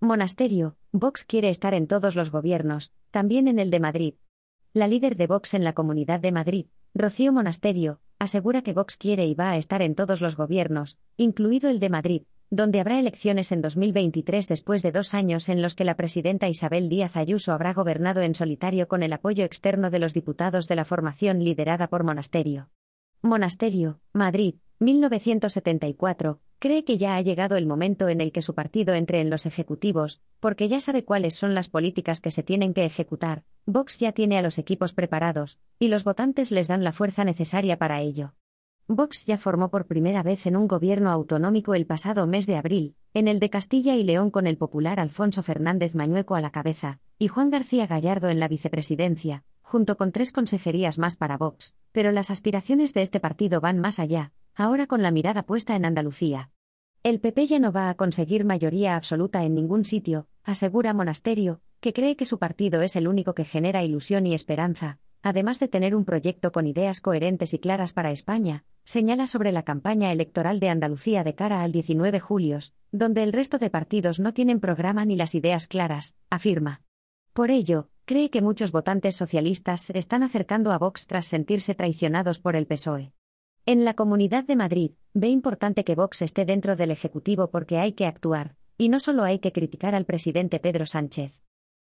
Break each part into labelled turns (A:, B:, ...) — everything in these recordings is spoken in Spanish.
A: Monasterio, Vox quiere estar en todos los gobiernos, también en el de Madrid. La líder de Vox en la Comunidad de Madrid, Rocío Monasterio, asegura que Vox quiere y va a estar en todos los gobiernos, incluido el de Madrid, donde habrá elecciones en 2023 después de dos años en los que la presidenta Isabel Díaz Ayuso habrá gobernado en solitario con el apoyo externo de los diputados de la formación liderada por Monasterio. Monasterio, Madrid, 1974, cree que ya ha llegado el momento en el que su partido entre en los ejecutivos, porque ya sabe cuáles son las políticas que se tienen que ejecutar, Vox ya tiene a los equipos preparados, y los votantes les dan la fuerza necesaria para ello. Vox ya formó por primera vez en un gobierno autonómico el pasado mes de abril, en el de Castilla y León con el popular Alfonso Fernández Mañueco a la cabeza, y Juan García Gallardo en la vicepresidencia, junto con tres consejerías más para Vox, pero las aspiraciones de este partido van más allá, ahora con la mirada puesta en Andalucía. El PP ya no va a conseguir mayoría absoluta en ningún sitio, asegura Monasterio, que cree que su partido es el único que genera ilusión y esperanza, además de tener un proyecto con ideas coherentes y claras para España, señala sobre la campaña electoral de Andalucía de cara al 19 julio, donde el resto de partidos no tienen programa ni las ideas claras, afirma. Por ello, cree que muchos votantes socialistas se están acercando a Vox tras sentirse traicionados por el PSOE. En la Comunidad de Madrid, ve importante que Vox esté dentro del Ejecutivo porque hay que actuar, y no solo hay que criticar al presidente Pedro Sánchez.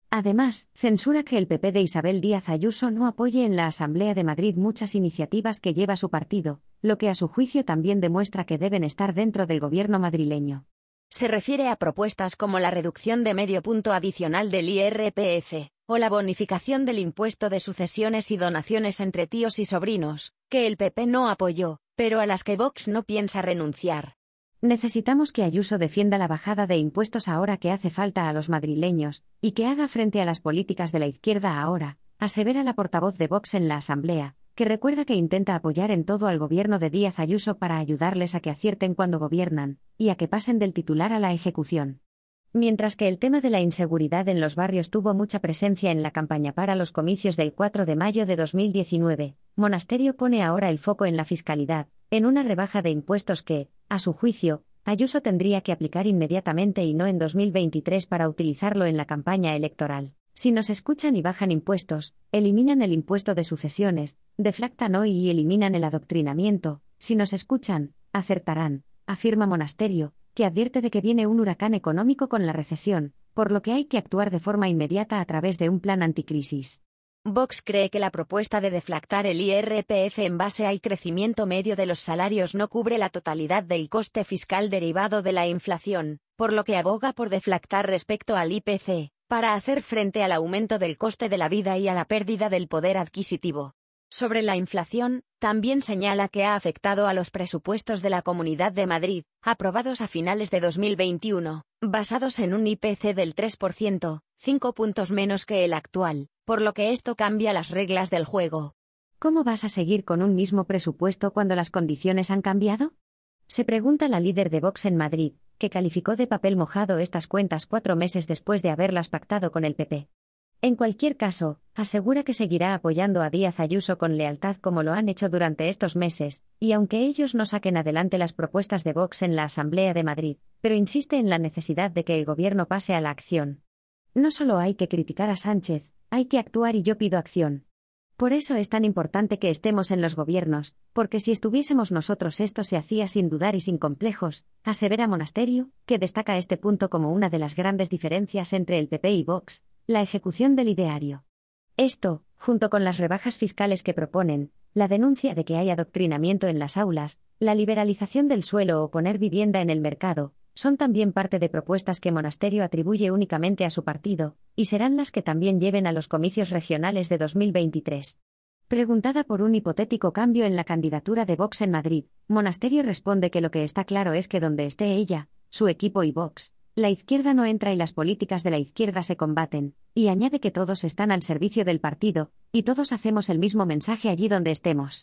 A: Además, censura que el PP de Isabel Díaz Ayuso no apoye en la Asamblea de Madrid muchas iniciativas que lleva su partido, lo que a su juicio también demuestra que deben estar dentro del gobierno madrileño.
B: Se refiere a propuestas como la reducción de medio punto adicional del IRPF, o la bonificación del impuesto de sucesiones y donaciones entre tíos y sobrinos, que el PP no apoyó, pero a las que Vox no piensa renunciar.
A: Necesitamos que Ayuso defienda la bajada de impuestos ahora que hace falta a los madrileños, y que haga frente a las políticas de la izquierda ahora, asevera la portavoz de Vox en la Asamblea, que recuerda que intenta apoyar en todo al gobierno de Díaz Ayuso para ayudarles a que acierten cuando gobiernan, y a que pasen del titular a la ejecución. Mientras que el tema de la inseguridad en los barrios tuvo mucha presencia en la campaña para los comicios del 4 de mayo de 2019, Monasterio pone ahora el foco en la fiscalidad, en una rebaja de impuestos que, a su juicio, Ayuso tendría que aplicar inmediatamente y no en 2023 para utilizarlo en la campaña electoral. Si nos escuchan y bajan impuestos, eliminan el impuesto de sucesiones, deflactan hoy y eliminan el adoctrinamiento, si nos escuchan, acertarán, afirma Monasterio, que advierte de que viene un huracán económico con la recesión, por lo que hay que actuar de forma inmediata a través de un plan anticrisis.
B: Vox cree que la propuesta de deflactar el IRPF en base al crecimiento medio de los salarios no cubre la totalidad del coste fiscal derivado de la inflación, por lo que aboga por deflactar respecto al IPC, para hacer frente al aumento del coste de la vida y a la pérdida del poder adquisitivo. Sobre la inflación, también señala que ha afectado a los presupuestos de la Comunidad de Madrid, aprobados a finales de 2021, basados en un IPC del 3%, 5 puntos menos que el actual, por lo que esto cambia las reglas del juego.
A: ¿Cómo vas a seguir con un mismo presupuesto cuando las condiciones han cambiado? Se pregunta la líder de Vox en Madrid, que calificó de papel mojado estas cuentas cuatro meses después de haberlas pactado con el PP. En cualquier caso, asegura que seguirá apoyando a Díaz Ayuso con lealtad como lo han hecho durante estos meses, y aunque ellos no saquen adelante las propuestas de Vox en la Asamblea de Madrid, pero insiste en la necesidad de que el gobierno pase a la acción. No solo hay que criticar a Sánchez, hay que actuar y yo pido acción. Por eso es tan importante que estemos en los gobiernos, porque si estuviésemos nosotros esto se hacía sin dudar y sin complejos, asevera Monasterio, que destaca este punto como una de las grandes diferencias entre el PP y Vox, la ejecución del ideario. Esto, junto con las rebajas fiscales que proponen, la denuncia de que hay adoctrinamiento en las aulas, la liberalización del suelo o poner vivienda en el mercado, son también parte de propuestas que Monasterio atribuye únicamente a su partido, y serán las que también lleven a los comicios regionales de 2023. Preguntada por un hipotético cambio en la candidatura de Vox en Madrid, Monasterio responde que lo que está claro es que donde esté ella, su equipo y Vox, la izquierda no entra y las políticas de la izquierda se combaten, y añade que todos están al servicio del partido, y todos hacemos el mismo mensaje allí donde estemos.